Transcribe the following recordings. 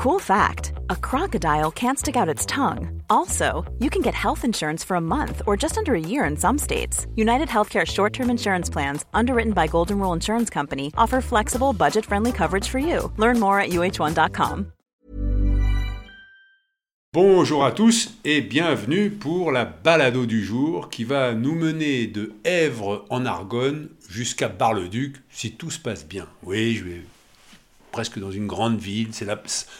Cool fact a crocodile can't stick out its tongue. Also, you can get health insurance for a month or just under a year in some states. United Healthcare short term insurance plans, underwritten by Golden Rule Insurance Company, offer flexible, budget friendly coverage for you. Learn more at uh1.com. Bonjour à tous et bienvenue pour la balado du jour qui va nous mener de Èvre en Argonne jusqu'à Bar-le-Duc si tout se passe bien. Oui, je vais presque dans une grande ville.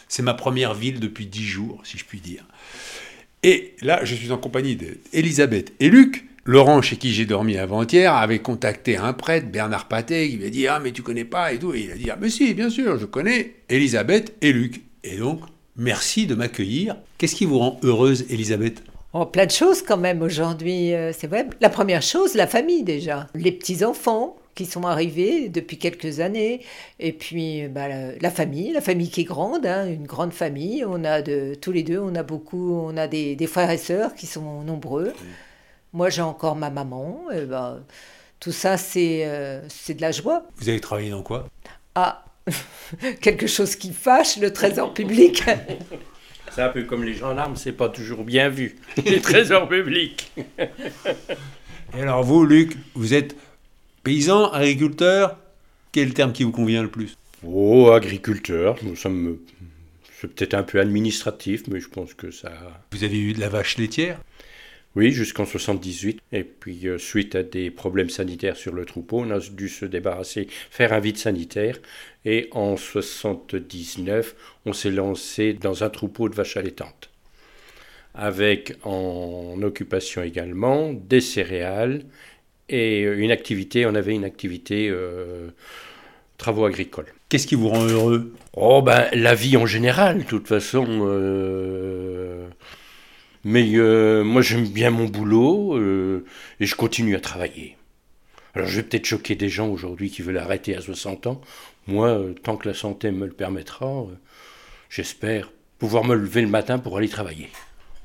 C'est ma première ville depuis dix jours, si je puis dire. Et là, je suis en compagnie d'Elisabeth et Luc. Laurent, chez qui j'ai dormi avant-hier, avait contacté un prêtre, Bernard Paté, qui lui a dit Ah, mais tu connais pas? et tout. Et il a dit Ah, mais si, bien sûr, je connais Elisabeth et Luc. Et donc, merci de m'accueillir. Qu'est-ce qui vous rend heureuse, Elisabeth? Oh, plein de choses quand même aujourd'hui, euh, c'est vrai. La première chose, la famille déjà. Les petits-enfants, qui sont arrivés depuis quelques années. Et puis bah, la, famille, la famille qui est grande, hein, une grande famille. On a de tous les deux, on a beaucoup, on a des, frères et sœurs qui sont nombreux. Moi, j'ai encore ma maman. Et bah, tout ça, c'est euh, c'est de la joie. Vous avez travaillé dans quoi? Ah, quelque chose qui fâche, le trésor public. C'est un peu comme les gendarmes, c'est pas toujours bien vu, les trésors publics. Et alors vous, Luc, vous êtes Paysan, agriculteur, quel est le terme qui vous convient le plus? Oh, agriculteur, nous sommes. C'est peut-être un peu administratif, mais je pense que ça. Vous avez eu de la vache laitière? Oui, jusqu'en 78. Et puis, euh, suite à des problèmes sanitaires sur le troupeau, on a dû se débarrasser, faire un vide sanitaire. Et en 79, on s'est lancé dans un troupeau de vaches allaitantes. Avec en occupation également des céréales et euh, une activité, on avait une activité euh, travaux agricoles. Qu'est-ce qui vous rend heureux? Oh ben la vie en général, de toute façon. Euh, mais moi j'aime bien mon boulot et je continue à travailler. Alors je vais peut-être choquer des gens aujourd'hui qui veulent arrêter à 60 ans. Moi, tant que la santé me le permettra, j'espère pouvoir me lever le matin pour aller travailler.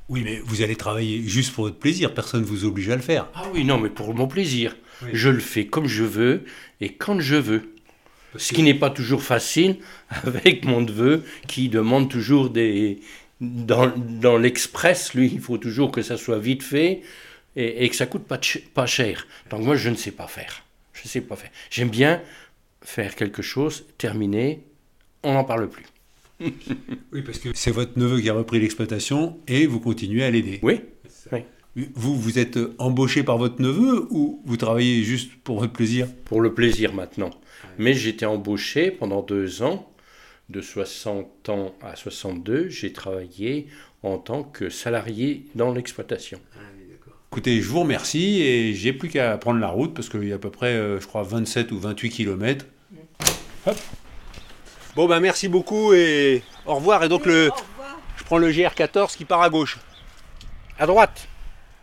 Oui, mais vous allez travailler juste pour votre plaisir, personne ne vous oblige à le faire. Ah oui, non, mais pour mon plaisir. Je le fais comme je veux et quand je veux. Ce qui n'est pas toujours facile avec mon neveu qui demande toujours des... Dans, dans l'express, lui, il faut toujours que ça soit vite fait et, que ça coûte pas, pas cher. Donc moi, je ne sais pas faire. Je ne sais pas faire. J'aime bien faire quelque chose, terminer, on n'en parle plus. oui, parce que c'est votre neveu qui a repris l'exploitation et vous continuez à l'aider. Oui. Vous, vous êtes embauché par votre neveu ou vous travaillez juste pour votre plaisir? Pour le plaisir maintenant. Mais j'étais embauché pendant deux ans. De 60 ans à 62, j'ai travaillé en tant que salarié dans l'exploitation. Ah Écoutez, je vous remercie et j'ai plus qu'à prendre la route parce qu'il y a à peu près, euh, je crois, 27 ou 28 kilomètres. Hop. Bon ben merci beaucoup et au revoir. Et donc le, je prends le GR14 qui part à gauche. À droite.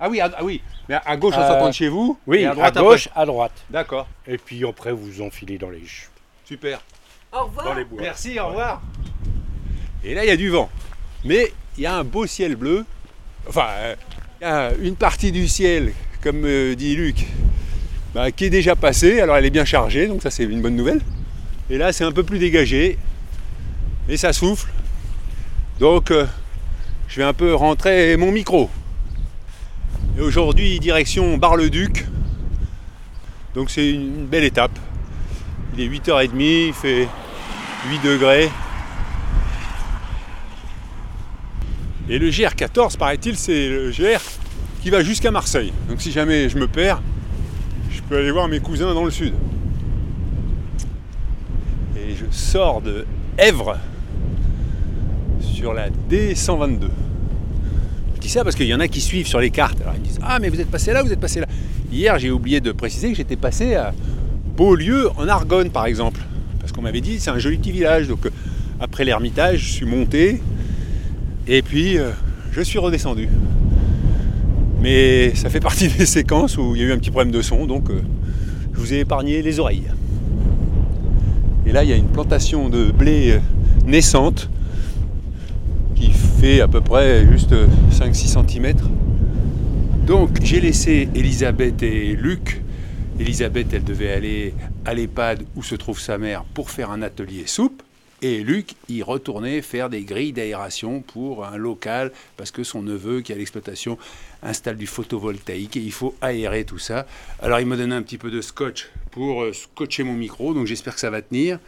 Ah oui, ah oui. Mais à gauche en sortant de chez vous. Oui, à, droite, à gauche, à droite. D'accord. Et puis après vous enfilez dans les. Super. Au revoir. Dans les bois. Merci, au revoir. Et là il y a du vent, mais il y a un beau ciel bleu. Enfin, euh, il y a une partie du ciel, comme euh, dit Luc, bah, qui est déjà passée. Alors elle est bien chargée, donc ça c'est une bonne nouvelle. Et là, c'est un peu plus dégagé. Et ça souffle. Donc, euh, je vais un peu rentrer mon micro. Et aujourd'hui, direction Bar-le-Duc. Donc, c'est une belle étape. Il est 8h30, il fait 8 degrés. Et le GR14, paraît-il, c'est le GR qui va jusqu'à Marseille. Donc si jamais je me perds, je peux aller voir mes cousins dans le sud je sors de Èvre sur la D122. Je dis ça parce qu'il y en a qui suivent sur les cartes. Alors ils disent Ah, mais vous êtes passé là, vous êtes passé là. Hier, j'ai oublié de préciser que j'étais passé à Beaulieu en Argonne, par exemple. Parce qu'on m'avait dit c'est un joli petit village. Donc, euh, après l'ermitage, je suis monté et puis euh, je suis redescendu. Mais ça fait partie des séquences où il y a eu un petit problème de son, donc euh, je vous ai épargné les oreilles. Et là, il y a une plantation de blé naissante qui fait à peu près juste 5-6 cm. Donc j'ai laissé Elisabeth et Luc. Elisabeth, elle devait aller à l'EHPAD où se trouve sa mère pour faire un atelier soupe. Et Luc, il retournait faire des grilles d'aération pour un local parce que son neveu qui a l'exploitation installe du photovoltaïque et il faut aérer tout ça. Alors il m'a donné un petit peu de scotch pour euh, scotcher mon micro, donc j'espère que ça va tenir.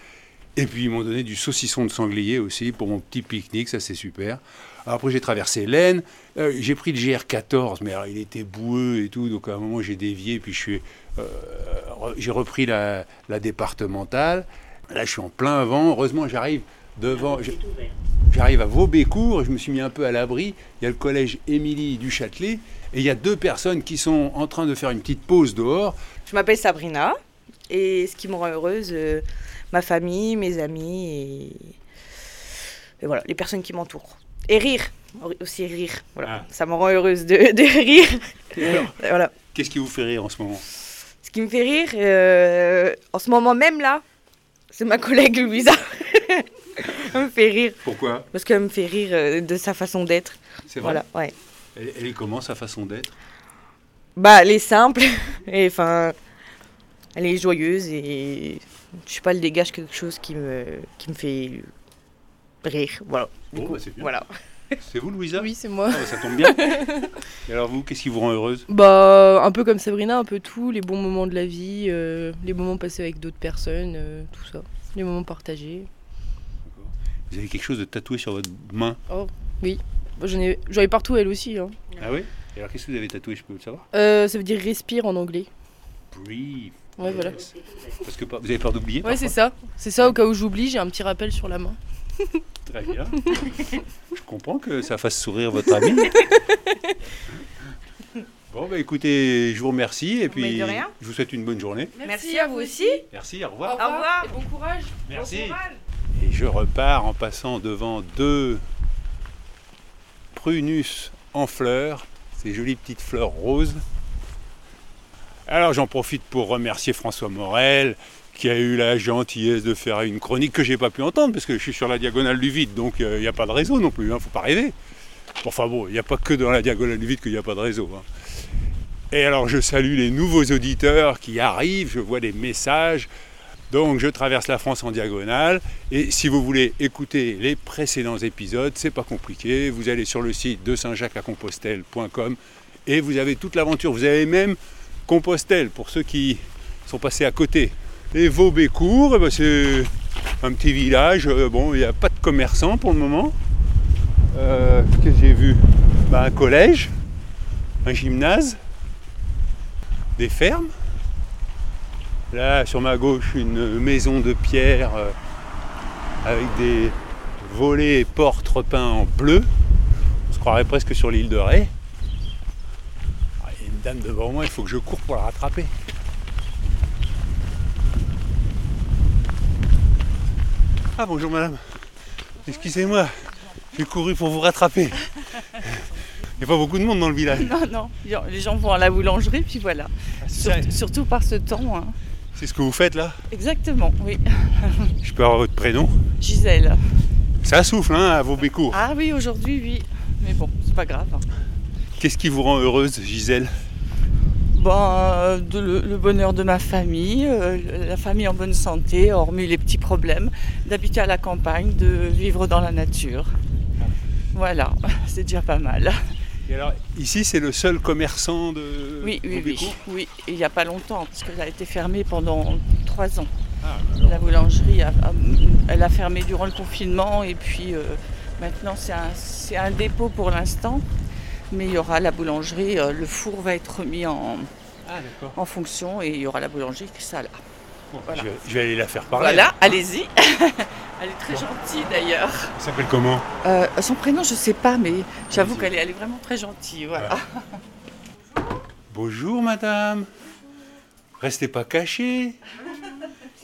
Et puis ils m'ont donné du saucisson de sanglier aussi pour mon petit pique-nique, ça c'est super. après j'ai traversé l'Aisne, euh, j'ai pris le GR14, mais il était boueux et tout, donc à un moment j'ai dévié, puis je euh, j'ai repris la, la départementale. Là, je suis en plein vent. Heureusement, j'arrive devant. J'arrive à Vaubécourt. Je me suis mis un peu à l'abri. Il y a le collège Émilie du Châtelet. Et il y a deux personnes qui sont en train de faire une petite pause dehors. Je m'appelle Sabrina. Et ce qui me rend heureuse, euh, ma famille, mes amis et, voilà, les personnes qui m'entourent. Et rire, aussi rire. Voilà. Ah. Ça me rend heureuse de, rire. voilà. Qu'est-ce qui vous fait rire en ce moment? Ce qui me fait rire, euh, en ce moment même là, c'est ma collègue Louisa. elle me fait rire. Pourquoi? Parce qu'elle me fait rire euh, de sa façon d'être. C'est vrai? Voilà, ouais. Elle, est comment sa façon d'être? Bah, elle est simple et enfin, elle est joyeuse et je sais pas, elle dégage quelque chose qui me qui me fait rire. Voilà. Bon, bah, c'est bien. Voilà. C'est vous, Louisa? Oui, c'est moi. Ah, bah, ça tombe bien. Et alors vous, qu'est-ce qui vous rend heureuse? Bah, un peu comme Sabrina, un peu tout, les bons moments de la vie, euh, les moments passés avec d'autres personnes, euh, tout ça, les moments partagés. Vous avez quelque chose de tatoué sur votre main? Oh, oui. J'en ai, j'en ai partout, elle aussi. Hein. Ah oui? Et alors qu'est-ce que vous avez tatoué, je peux le savoir? Euh, Ça veut dire respire en anglais. Breathe. Ouais, voilà. Parce que vous avez peur d'oublier Ouais, c'est ça. C'est ça, au cas où j'oublie, j'ai un petit rappel sur la main. Très bien. Je comprends que ça fasse sourire votre ami. Bon, bah écoutez, je vous remercie et puis je vous souhaite une bonne journée. Merci, à vous aussi. Merci, au revoir. Au revoir. Et bon courage. Merci. Et je repars en passant devant deux prunus en fleurs, ces jolies petites fleurs roses. Alors j'en profite pour remercier François Morel, qui a eu la gentillesse de faire une chronique que j'ai pas pu entendre parce que je suis sur la diagonale du vide, donc il euh, n'y a pas de réseau non plus, ne hein, faut pas rêver. Enfin bon, il n'y a pas que dans la diagonale du vide qu'il n'y a pas de réseau. Hein. Et alors je salue les nouveaux auditeurs qui arrivent, je vois des messages. Donc je traverse la France en diagonale et si vous voulez écouter les précédents épisodes, c'est pas compliqué, vous allez sur le site de saint-jacques-à-compostelle.com et vous avez toute l'aventure. Vous avez même Compostelle pour ceux qui sont passés à côté et Vaubécourt, eh ben, c'est un petit village. Euh, bon, il n'y a pas de commerçants pour le moment. Euh, que j'ai vu? Ben, Un collège, un gymnase, des fermes. Là, sur ma gauche, une maison de pierre euh, avec des volets et portes repeints en bleu. On se croirait presque sur l'île de Ré. Ah, il y a une dame devant moi, il faut que je cours pour la rattraper. Ah bonjour madame. Excusez-moi, j'ai couru pour vous rattraper. Il n'y a pas beaucoup de monde dans le village. Non, non. Les gens vont à la boulangerie, puis voilà. Ah, surtout par ce temps. Hein. C'est ce que vous faites là Exactement, oui. Je peux avoir votre prénom Gisèle. Ça souffle hein, à vos bécours. Ah oui, aujourd'hui, oui. Mais bon, c'est pas grave. Hein. Qu'est-ce qui vous rend heureuse, Gisèle? Euh, le, bonheur de ma famille, euh, la famille en bonne santé, hormis les petits problèmes, d'habiter à la campagne, de vivre dans la nature. Voilà, c'est déjà pas mal. Et alors, ici, c'est le seul commerçant de. Oui, oui, oui. Oui, il n'y a pas longtemps, parce qu'elle a été fermée pendant trois ans. Ah, la boulangerie, a, elle a fermé durant le confinement, et puis euh, maintenant, c'est un, un, dépôt pour l'instant mais il y aura la boulangerie, euh, le four va être remis en, ah, en fonction et il y aura la boulangerie qui ça là. je, vais, aller la faire parler. Voilà, allez-y. Elle est très gentille d'ailleurs. Elle s'appelle comment euh, Son prénom, je ne sais pas, mais j'avoue qu'elle est, elle est vraiment très gentille. Voilà. Bonjour madame. Restez pas cachée.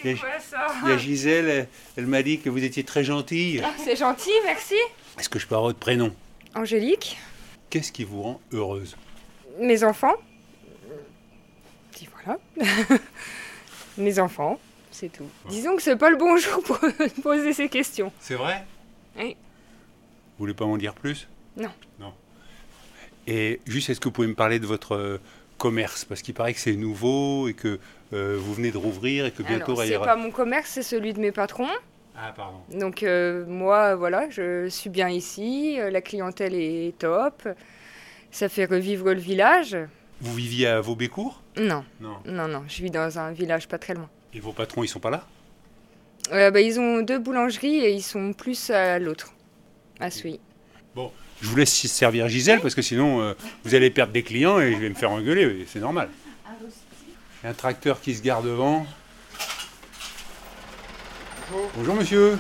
C'est quoi ça Il y a Gisèle, elle, m'a dit que vous étiez très gentille. Ah, c'est gentil, merci. Est-ce que je peux avoir votre prénom? Angélique. Qu'est-ce qui vous rend heureuse? Mes enfants. Et voilà. Mes enfants, c'est tout. Disons que c'est pas le bon jour pour poser ces questions. C'est vrai? Oui. Vous voulez pas m'en dire plus? Non. Non. Et juste, est-ce que vous pouvez me parler de votre euh, commerce? Parce qu'il paraît que c'est nouveau et que euh, vous venez de rouvrir et que bientôt... Alors, c'est pas mon commerce, c'est celui de mes patrons. Ah, pardon. Donc euh, moi, voilà, je suis bien ici, euh, la clientèle est top, ça fait revivre le village. Vous viviez à Vaubécourt Non, Non. non, non, je vis dans un village pas très loin. Et vos patrons, ils sont pas là? Euh, bah, ils ont deux boulangeries et ils sont plus à l'autre, à Souilly. Je vous laisse servir Gisèle parce que sinon euh, vous allez perdre des clients et je vais me faire engueuler, c'est normal. Un tracteur qui se gare devant. Bonjour monsieur.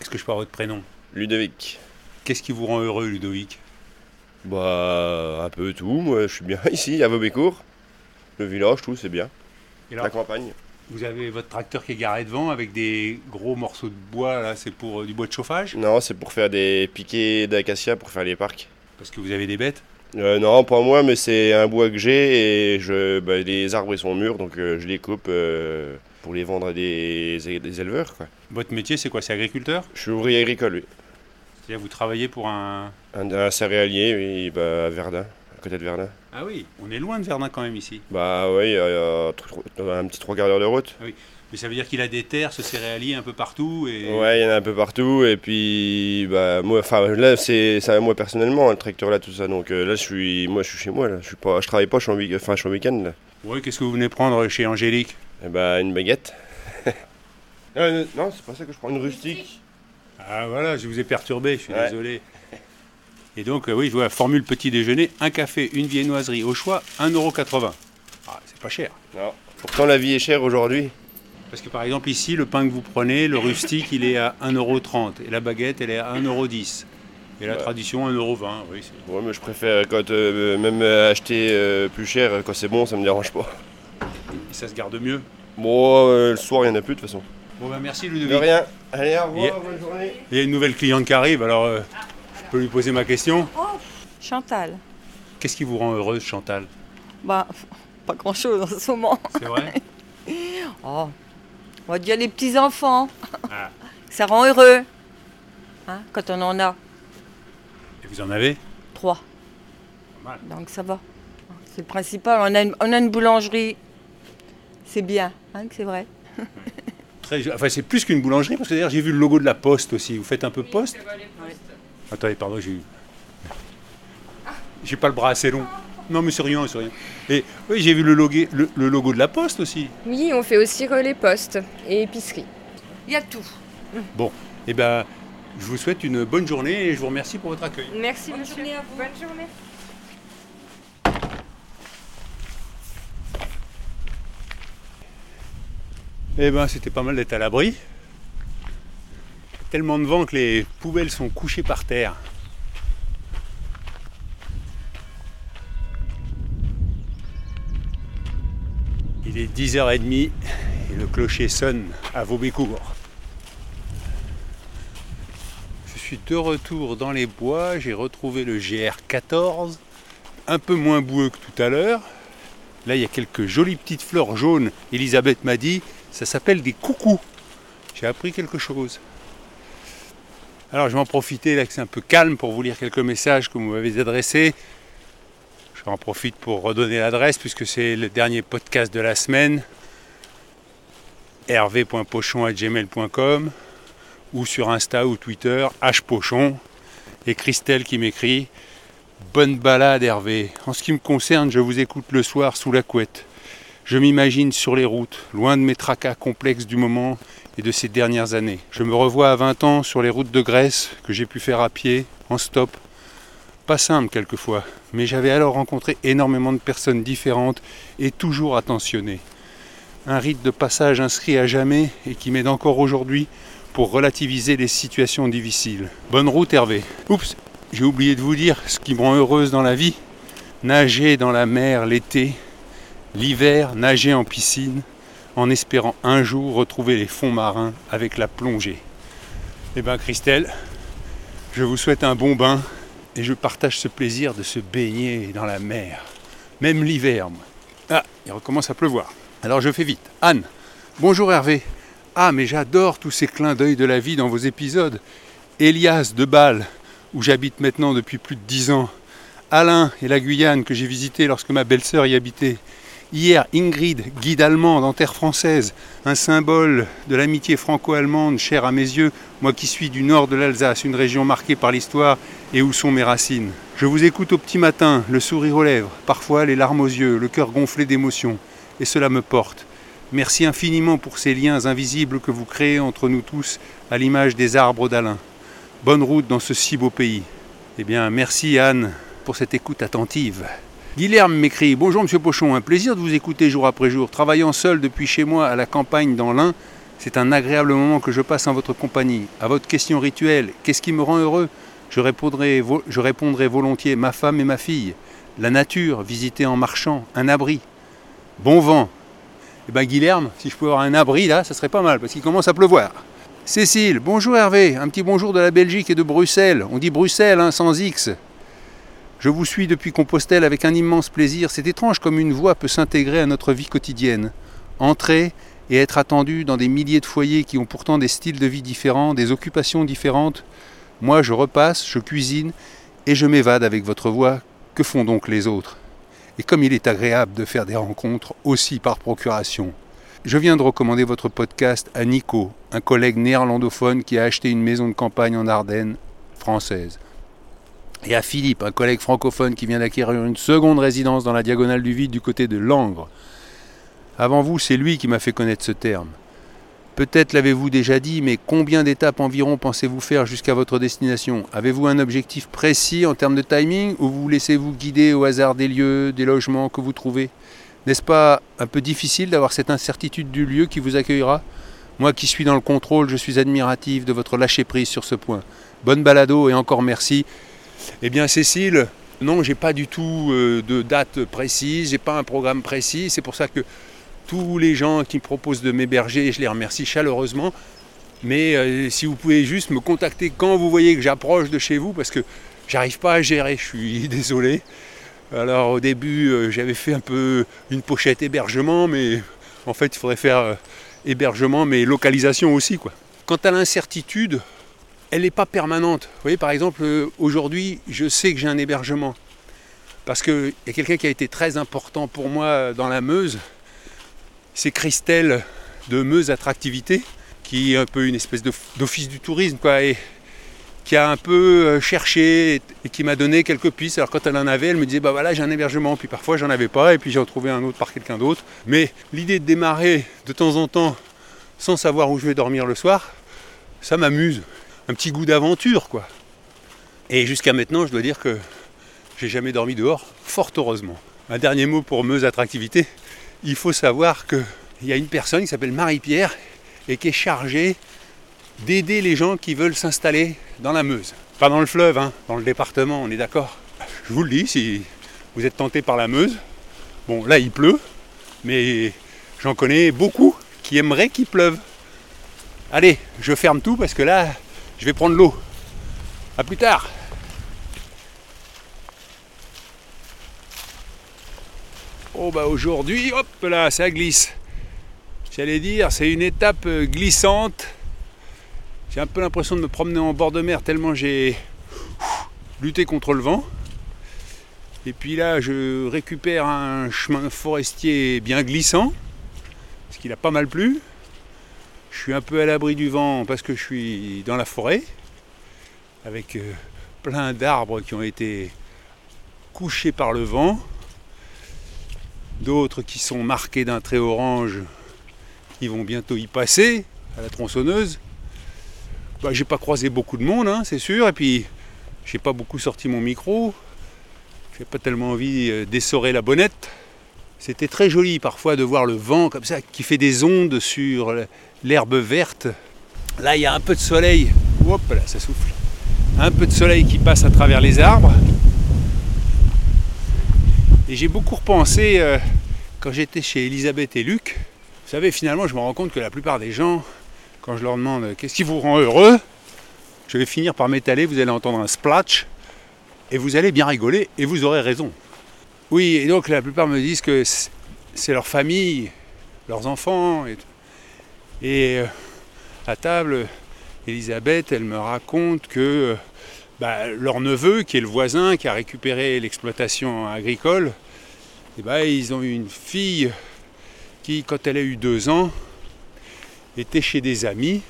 Est-ce que je peux avoir votre prénom? Ludovic. Qu'est-ce qui vous rend heureux Ludovic? Bah, un peu tout. Moi, je suis bien ici, à Vaubécourt. Le village, tout, c'est bien. Et La campagne. vous avez votre tracteur qui est garé devant avec des gros morceaux de bois, là c'est pour euh, du bois de chauffage? Non, c'est pour faire des piquets d'acacia pour faire les parcs. Parce que vous avez des bêtes? Euh, non, pas moi, mais c'est un bois que j'ai et je, bah, les arbres ils sont mûrs, donc euh, je les coupe euh, pour les vendre à des, des éleveurs. Quoi. Votre métier c'est quoi? C'est agriculteur? Je suis ouvrier agricole, oui. C'est-à-dire vous travaillez pour un... Un, un céréalier, oui, bah, à Verdun, à côté de Verdun. Ah oui, on est loin de Verdun quand même ici. Bah oui, un petit trois quarts d'heure de route. Mais ça veut dire qu'il a des terres, ce céréalier un peu partout et... Ouais, il y en a un peu partout. Et puis, bah, moi, enfin, là, c'est ça, moi personnellement, le tracteur là, tout ça. Donc euh, là, je suis, moi, je suis chez moi. Là. Je suis pas, je travaille pas, je suis en, week- enfin, je suis en week-end. Là. Ouais, qu'est-ce que vous venez prendre chez Angélique? Et bah, une baguette. Euh, non, c'est pas ça que je prends, une rustique. Ah voilà, je vous ai perturbé, je suis Ouais. désolé. Et donc, euh, oui, je vois la formule petit déjeuner, un café, une viennoiserie au choix, 1,80€. Ah, c'est pas cher. Non. Pourtant, la vie est chère aujourd'hui. Parce que par exemple, ici, le pain que vous prenez, le rustique, il est à 1,30€. Et la baguette, elle est à 1,10€. Et la Ouais. tradition, 1,20€. Oui, Ouais, mais je préfère quand euh, même acheter euh, plus cher quand c'est bon, ça me dérange pas. et ça se garde mieux. Bon, euh, le soir, il y en a plus de toute façon. Bon, ben merci De Ludovic. rien. Allez, au revoir, bonne journée. Il y a une nouvelle cliente qui arrive, alors euh, je peux lui poser ma question? Chantal. Qu'est-ce qui vous rend heureuse, Chantal? Bah, pas grand-chose en ce moment. C'est vrai? Oh, on va dire les petits-enfants. Ah. Ça rend heureux. Hein, quand on en a Et vous en avez? Trois. Pas mal. Donc ça va. C'est le principal. On a une, on a une boulangerie. C'est bien, hein, c'est vrai. Très- Enfin, c'est plus qu'une boulangerie, parce que d'ailleurs, j'ai vu le logo de la poste aussi. Vous faites un peu poste Attendez, pardon, j'ai eu. J'ai pas le bras assez long. Non, mais c'est rien, c'est rien. Et oui, j'ai vu le logo, le, le logo de la poste aussi. Oui, on fait aussi relais poste et épicerie. Il y a tout. Eh ben, je vous souhaite une bonne journée et je vous remercie pour votre accueil. Merci, Bonne monsieur. journée à vous. Bonne journée. Eh ben, c'était pas mal d'être à l'abri. Tellement de vent que les poubelles sont couchées par terre. Il est 10h30 et le clocher sonne à Vaubécourt. Je suis de retour dans les bois, j'ai retrouvé le GR14, un peu moins boueux que tout à l'heure. Là, il y a quelques jolies petites fleurs jaunes. Elisabeth m'a dit, ça s'appelle des coucous. J'ai appris quelque chose. Alors, je vais en profiter là que c'est un peu calme pour vous lire quelques messages que vous m'avez adressés. Je en profite pour redonner l'adresse puisque c'est le dernier podcast de la semaine. hervé.pochon.gmail.com ou sur Insta ou Twitter, hpochon. Et Christelle qui m'écrit Bonne balade Hervé. En ce qui me concerne, je vous écoute le soir sous la couette. Je m'imagine sur les routes, loin de mes tracas complexes du moment et de ces dernières années. Je me revois à 20 ans sur les routes de Grèce que j'ai pu faire à pied, en stop. Pas simple quelquefois, mais j'avais alors rencontré énormément de personnes différentes et toujours attentionnées. Un rite de passage inscrit à jamais et qui m'aide encore aujourd'hui pour relativiser les situations difficiles. Bonne route Hervé. Oups, j'ai oublié de vous dire ce qui me rend heureuse dans la vie. Nager dans la mer l'été, l'hiver nager en piscine, en espérant un jour retrouver les fonds marins avec la plongée. Eh bien Christelle, je vous souhaite un bon bain et je partage ce plaisir de se baigner dans la mer, même l'hiver. Ah, il recommence à pleuvoir. Alors je fais vite. Anne, bonjour Hervé. Ah, mais j'adore tous ces clins d'œil de la vie dans vos épisodes. Elias de Bâle, où j'habite maintenant depuis plus de dix ans. Alain et la Guyane que j'ai visité lorsque ma belle-sœur y habitait. Hier, Ingrid, guide allemande en terre française, un symbole de l'amitié franco-allemande chère à mes yeux, moi qui suis du nord de l'Alsace, une région marquée par l'histoire et où sont mes racines. Je vous écoute au petit matin, le sourire aux lèvres, parfois les larmes aux yeux, le cœur gonflé d'émotion, et cela me porte. Merci infiniment pour ces liens invisibles que vous créez entre nous tous à l'image des arbres d'Alain. Bonne route dans ce si beau pays. Eh bien, merci Anne pour cette écoute attentive. Guilherme m'écrit Bonjour Monsieur Pochon, un plaisir de vous écouter jour après jour. Travaillant seul depuis chez moi à la campagne dans l'Ain, c'est un agréable moment que je passe en votre compagnie. À votre question rituelle, qu'est-ce qui me rend heureux? Je répondrai, volontiers ma femme et ma fille, la nature, visiter en marchant, un abri, bon vent. Eh bien Guilherme, si je pouvais avoir un abri là, ça serait pas mal parce qu'il commence à pleuvoir. Cécile, bonjour Hervé, un petit bonjour de la Belgique et de Bruxelles. On dit Bruxelles hein, sans X. Je vous suis depuis Compostelle avec un immense plaisir. C'est étrange comme une voix peut s'intégrer à notre vie quotidienne. Entrer et être attendu dans des milliers de foyers qui ont pourtant des styles de vie différents, des occupations différentes. Moi, je repasse, je cuisine et je m'évade avec votre voix. Que font donc les autres? Et comme il est agréable de faire des rencontres aussi par procuration. Je viens de recommander votre podcast à Nico, un collègue néerlandophone qui a acheté une maison de campagne en Ardennes française et à Philippe, un collègue francophone qui vient d'acquérir une seconde résidence dans la diagonale du vide du côté de Langres. Avant vous, c'est lui qui m'a fait connaître ce terme. Peut-être l'avez-vous déjà dit, mais combien d'étapes environ pensez-vous faire jusqu'à votre destination? Avez-vous un objectif précis en termes de timing ou vous laissez-vous guider au hasard des lieux, des logements que vous trouvez? N'est-ce pas un peu difficile d'avoir cette incertitude du lieu qui vous accueillera? Moi qui suis dans le contrôle, je suis admiratif de votre lâcher-prise sur ce point. Bonne balado et encore merci. Eh bien Cécile, non, j'ai pas du tout euh, de date précise, j'ai pas un programme précis. C'est pour ça que tous les gens qui me proposent de m'héberger, je les remercie chaleureusement. Mais euh, si vous pouvez juste me contacter quand vous voyez que j'approche de chez vous, parce que j'arrive pas à gérer, je suis désolé. Alors au début, euh, j'avais fait un peu une pochette hébergement, mais en fait, il faudrait faire hébergement, mais localisation aussi. Quoi. Quant à l'incertitude, elle n'est pas permanente. Vous voyez, par exemple, euh, aujourd'hui, je sais que j'ai un hébergement. Parce qu'il y a quelqu'un qui a été très important pour moi dans la Meuse. C'est Christelle de Meuse Attractivité, qui est un peu une espèce d'office du tourisme, quoi, et qui a un peu euh, cherché et qui m'a donné quelques pistes. Alors quand elle en avait, elle me disait, bah voilà, j'ai un hébergement. Puis parfois, j'en avais pas, et puis j'en trouvais un autre par quelqu'un d'autre. Mais l'idée de démarrer de temps en temps sans savoir où je vais dormir le soir, ça m'amuse un petit goût d'aventure, quoi. Et jusqu'à maintenant, je dois dire que j'ai jamais dormi dehors, fort heureusement. Un dernier mot pour Meuse Attractivité. Il faut savoir qu'il y a une personne qui s'appelle Marie-Pierre et qui est chargée d'aider les gens qui veulent s'installer dans la Meuse. Pas dans le fleuve, hein, dans le département, on est d'accord. Je vous le dis, si vous êtes tenté par la Meuse, bon là il pleut, mais j'en connais beaucoup qui aimeraient qu'il pleuve. Allez, je ferme tout parce que là, je vais prendre l'eau. A plus tard. Oh bah aujourd'hui, hop là, ça glisse. J'allais dire, c'est une étape euh, glissante. J'ai un peu l'impression de me promener en bord de mer tellement j'ai lutté contre le vent. Et puis là, je récupère un chemin forestier bien glissant, parce qu'il a pas mal plu. Je suis un peu à l'abri du vent parce que je suis dans la forêt, avec euh, plein d'arbres qui ont été couchés par le vent, d'autres qui sont marqués d'un trait orange qui vont bientôt y passer à la tronçonneuse. Bah, j'ai pas croisé beaucoup de monde, hein, c'est sûr, et puis j'ai pas beaucoup sorti mon micro. J'ai pas tellement envie euh, d'essorer la bonnette. C'était très joli parfois de voir le vent comme ça qui fait des ondes sur l'herbe verte. Là, il y a un peu de soleil. Hop là, ça souffle. Un peu de soleil qui passe à travers les arbres. Et j'ai beaucoup repensé euh, quand j'étais chez Elisabeth et Luc. Vous savez, finalement, je me rends compte que la plupart des gens, quand je leur demande euh, qu'est-ce qui vous rend heureux, je vais finir par m'étaler, vous allez entendre un splash, et vous allez bien rigoler, et vous aurez raison. Oui, et donc la plupart me disent que c'est leur famille, leurs enfants. Et, et euh, à table, Elisabeth, elle me raconte que euh, bah, leur neveu, qui est le voisin, qui a récupéré l'exploitation agricole, Et ben, ils ont eu une fille qui, quand elle a eu deux ans, était chez des amis.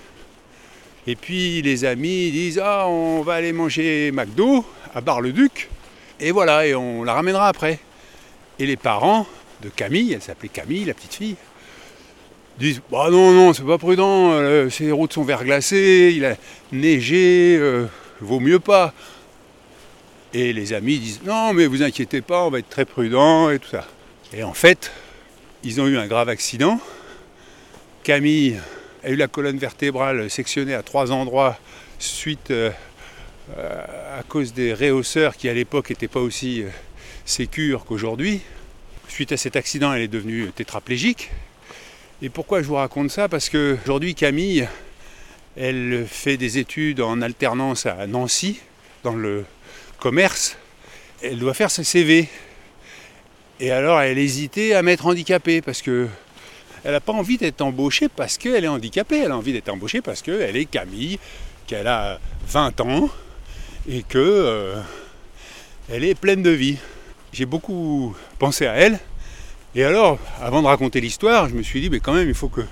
Et puis les amis disent Ah, on va aller manger McDo à Bar-le-Duc. Et voilà, et on la ramènera après. Et les parents de Camille, elle s'appelait Camille, la petite fille, disent Bah non, non, c'est pas prudent, euh, ces routes sont verglacées, il a neigé, euh, vaut mieux pas. Et les amis disent Non, mais vous inquiétez pas, on va être très prudent et tout ça. Et en fait, ils ont eu un grave accident. Camille a eu la colonne vertébrale sectionnée à trois endroits suite euh, à cause des réhausseurs qui à l'époque n'étaient pas aussi sécures qu'aujourd'hui. Suite à cet accident, elle est devenue tétraplégique. Et pourquoi je vous raconte ça? Parce qu'aujourd'hui, Camille, elle fait des études en alternance à Nancy, dans le commerce. Elle doit faire ses CV. Et alors, elle hésitait à mettre handicapée parce que elle n'a pas envie d'être embauchée parce qu'elle est handicapée. Elle a envie d'être embauchée parce qu'elle est Camille, qu'elle a 20 ans et que euh, elle est pleine de vie. J'ai beaucoup pensé à elle. Et alors, avant de raconter l'histoire, je me suis dit, mais quand même, il faut que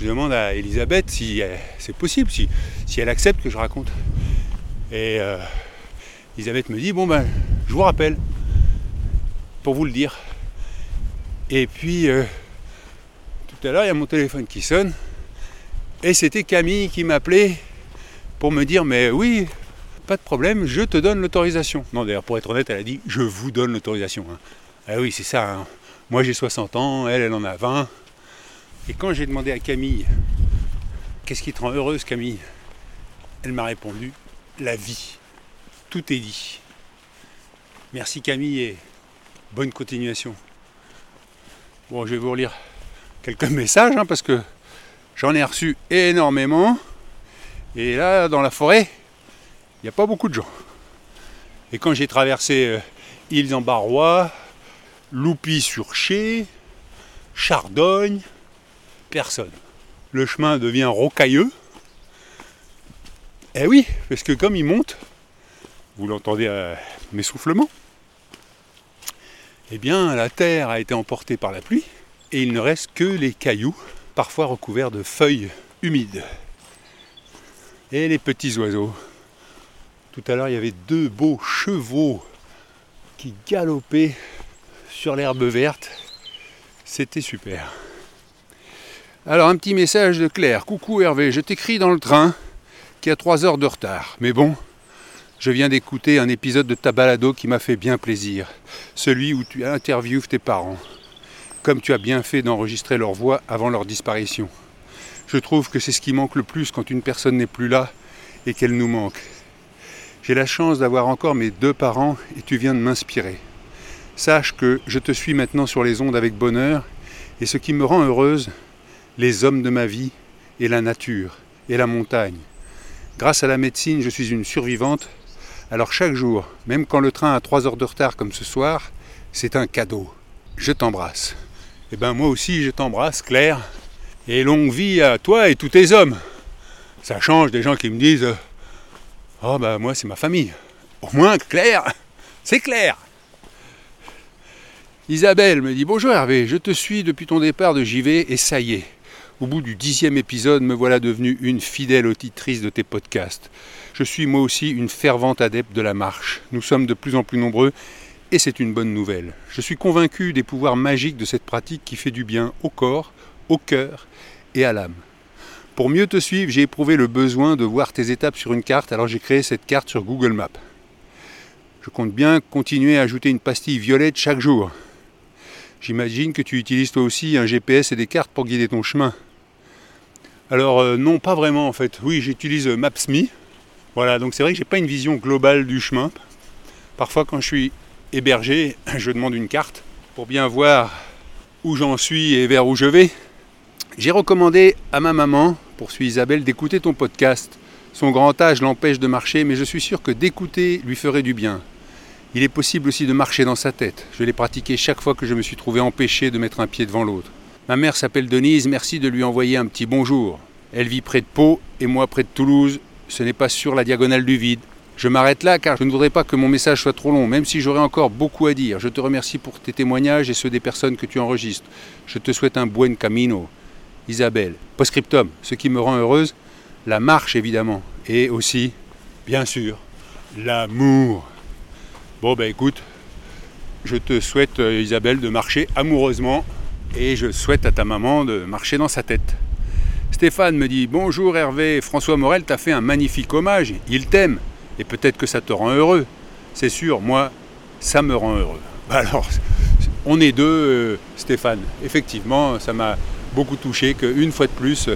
je demande à Elisabeth si c'est possible, si, si, elle accepte que je raconte. Et euh, Elisabeth me dit, bon ben, je vous rappelle, pour vous le dire. Et puis, euh, tout à l'heure, il y a mon téléphone qui sonne, et c'était Camille qui m'appelait pour me dire, mais oui, pas de problème, je te donne l'autorisation. Non, d'ailleurs, pour être honnête, elle a dit, je vous donne l'autorisation. Hein. Ah oui, c'est ça. Hein. Moi j'ai 60 ans, elle, elle en a 20. Et quand j'ai demandé à Camille, qu'est-ce qui te rend heureuse Camille? Elle m'a répondu, la vie. Tout est dit. Merci Camille et bonne continuation. Bon, je vais vous relire quelques messages hein, parce que j'en ai reçu énormément. Et là, dans la forêt, il n'y a pas beaucoup de gens. Et quand j'ai traversé euh, îles en Barrois, Loupy-sur-Ché, Chardogne, personne. Le chemin devient rocailleux. Eh oui, parce que comme il monte, vous l'entendez à mes soufflements, eh bien la terre a été emportée par la pluie et il ne reste que les cailloux, parfois recouverts de feuilles humides. Et les petits oiseaux. Tout à l'heure, il y avait deux beaux chevaux qui galopaient l'herbe verte. C'était super. Alors un petit message de Claire. Coucou Hervé, je t'écris dans le train qui a 3 heures de retard. Mais bon, je viens d'écouter un épisode de ta balado qui m'a fait bien plaisir. Celui où tu interviewes tes parents. Comme tu as bien fait d'enregistrer leur voix avant leur disparition. Je trouve que c'est ce qui manque le plus quand une personne n'est plus là et qu'elle nous manque. J'ai la chance d'avoir encore mes deux parents et tu viens de m'inspirer. Sache que je te suis maintenant sur les ondes avec bonheur, et ce qui me rend heureuse, les hommes de ma vie, et la nature, et la montagne. Grâce à la médecine, je suis une survivante, alors chaque jour, même quand le train a trois heures de retard comme ce soir, c'est un cadeau. Je t'embrasse. Eh bien moi aussi je t'embrasse, Claire, et longue vie à toi et tous tes hommes. Ça change des gens qui me disent Oh ben moi c'est ma famille. Au moins Claire, c'est clair. Isabelle me dit Bonjour Hervé, je te suis depuis ton départ de JV et ça y est. Au bout du dixième épisode, me voilà devenue une fidèle auditrice de tes podcasts. Je suis moi aussi une fervente adepte de la marche. Nous sommes de plus en plus nombreux et c'est une bonne nouvelle. Je suis convaincu des pouvoirs magiques de cette pratique qui fait du bien au corps, au cœur et à l'âme. Pour mieux te suivre, j'ai éprouvé le besoin de voir tes étapes sur une carte, alors j'ai créé cette carte sur Google Maps. Je compte bien continuer à ajouter une pastille violette chaque jour. J'imagine que tu utilises toi aussi un GPS et des cartes pour guider ton chemin. Alors euh, non, pas vraiment en fait. Oui, j'utilise euh, Maps.me. Voilà, donc c'est vrai que j'ai pas une vision globale du chemin. Parfois quand je suis hébergé, je demande une carte pour bien voir où j'en suis et vers où je vais. J'ai recommandé à ma maman, poursuit Isabelle, d'écouter ton podcast. Son grand âge l'empêche de marcher, mais je suis sûr que d'écouter lui ferait du bien. Il est possible aussi de marcher dans sa tête. Je l'ai pratiqué chaque fois que je me suis trouvé empêché de mettre un pied devant l'autre. Ma mère s'appelle Denise, merci de lui envoyer un petit bonjour. Elle vit près de Pau et moi près de Toulouse. Ce n'est pas sur la diagonale du vide. Je m'arrête là car je ne voudrais pas que mon message soit trop long, même si j'aurais encore beaucoup à dire. Je te remercie pour tes témoignages et ceux des personnes que tu enregistres. Je te souhaite un buen camino. Isabelle. Postscriptum, ce qui me rend heureuse, la marche évidemment, et aussi, bien sûr, l'amour. Bon ben écoute, je te souhaite euh, Isabelle de marcher amoureusement et je souhaite à ta maman de marcher dans sa tête. Stéphane me dit Bonjour Hervé, François Morel t'a fait un magnifique hommage, il t'aime, et peut-être que ça te rend heureux. C'est sûr, moi, ça me rend heureux. Bah alors, on est deux, euh, Stéphane. Effectivement, ça m'a beaucoup touché qu'une fois de plus,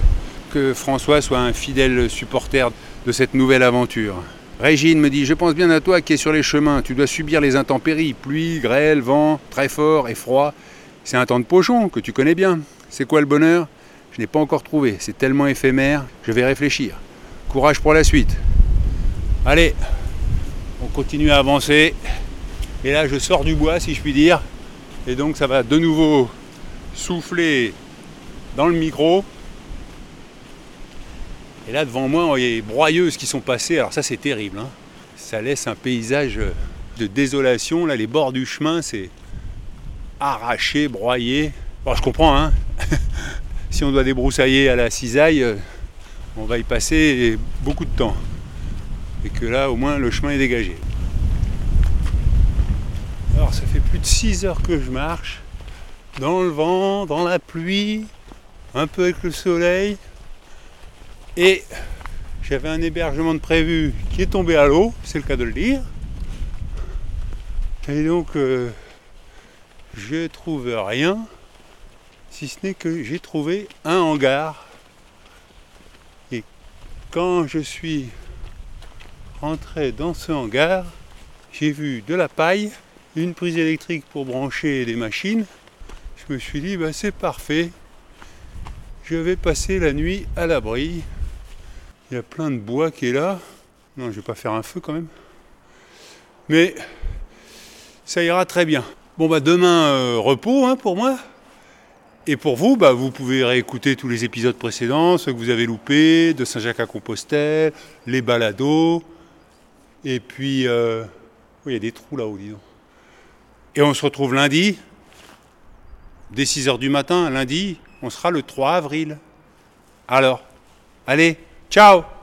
que François soit un fidèle supporter de cette nouvelle aventure. Régine me dit Je pense bien à toi qui es sur les chemins. Tu dois subir les intempéries pluie, grêle, vent, très fort et froid. C'est un temps de pochon que tu connais bien. C'est quoi le bonheur? Je n'ai pas encore trouvé. C'est tellement éphémère. Je vais réfléchir. Courage pour la suite. Allez, on continue à avancer. Et là, je sors du bois, si je puis dire. Et donc, ça va de nouveau souffler dans le micro. Et là, devant moi, il y a les broyeuses qui sont passées. Alors ça, c'est terrible. hein. Ça laisse un paysage de désolation. Là, les bords du chemin, c'est arraché, broyé. Bon, je comprends, hein. si on doit débroussailler à la cisaille, euh, on va y passer beaucoup de temps. Et que là, au moins, le chemin est dégagé. Alors, ça fait plus de 6 heures que je marche. Dans le vent, dans la pluie, un peu avec le soleil. Et j'avais un hébergement de prévu qui est tombé à l'eau, c'est le cas de le dire. Et donc, euh, je trouve rien, si ce n'est que j'ai trouvé un hangar. Et quand je suis rentré dans ce hangar, j'ai vu de la paille, une prise électrique pour brancher des machines. Je me suis dit, bah, c'est parfait. Je vais passer la nuit à l'abri. Il y a plein de bois qui est là. Non, je vais pas faire un feu quand même. Mais ça ira très bien. Bon bah demain euh, repos hein, pour moi. Et pour vous, bah, vous pouvez réécouter tous les épisodes précédents, ceux que vous avez loupés, de Saint-Jacques-à-Compostelle, les balados. Et puis, euh, il y a des trous là-haut, disons. Et on se retrouve lundi, dès 6h du matin, lundi, on sera le 3 avril. Alors, allez, Tchau!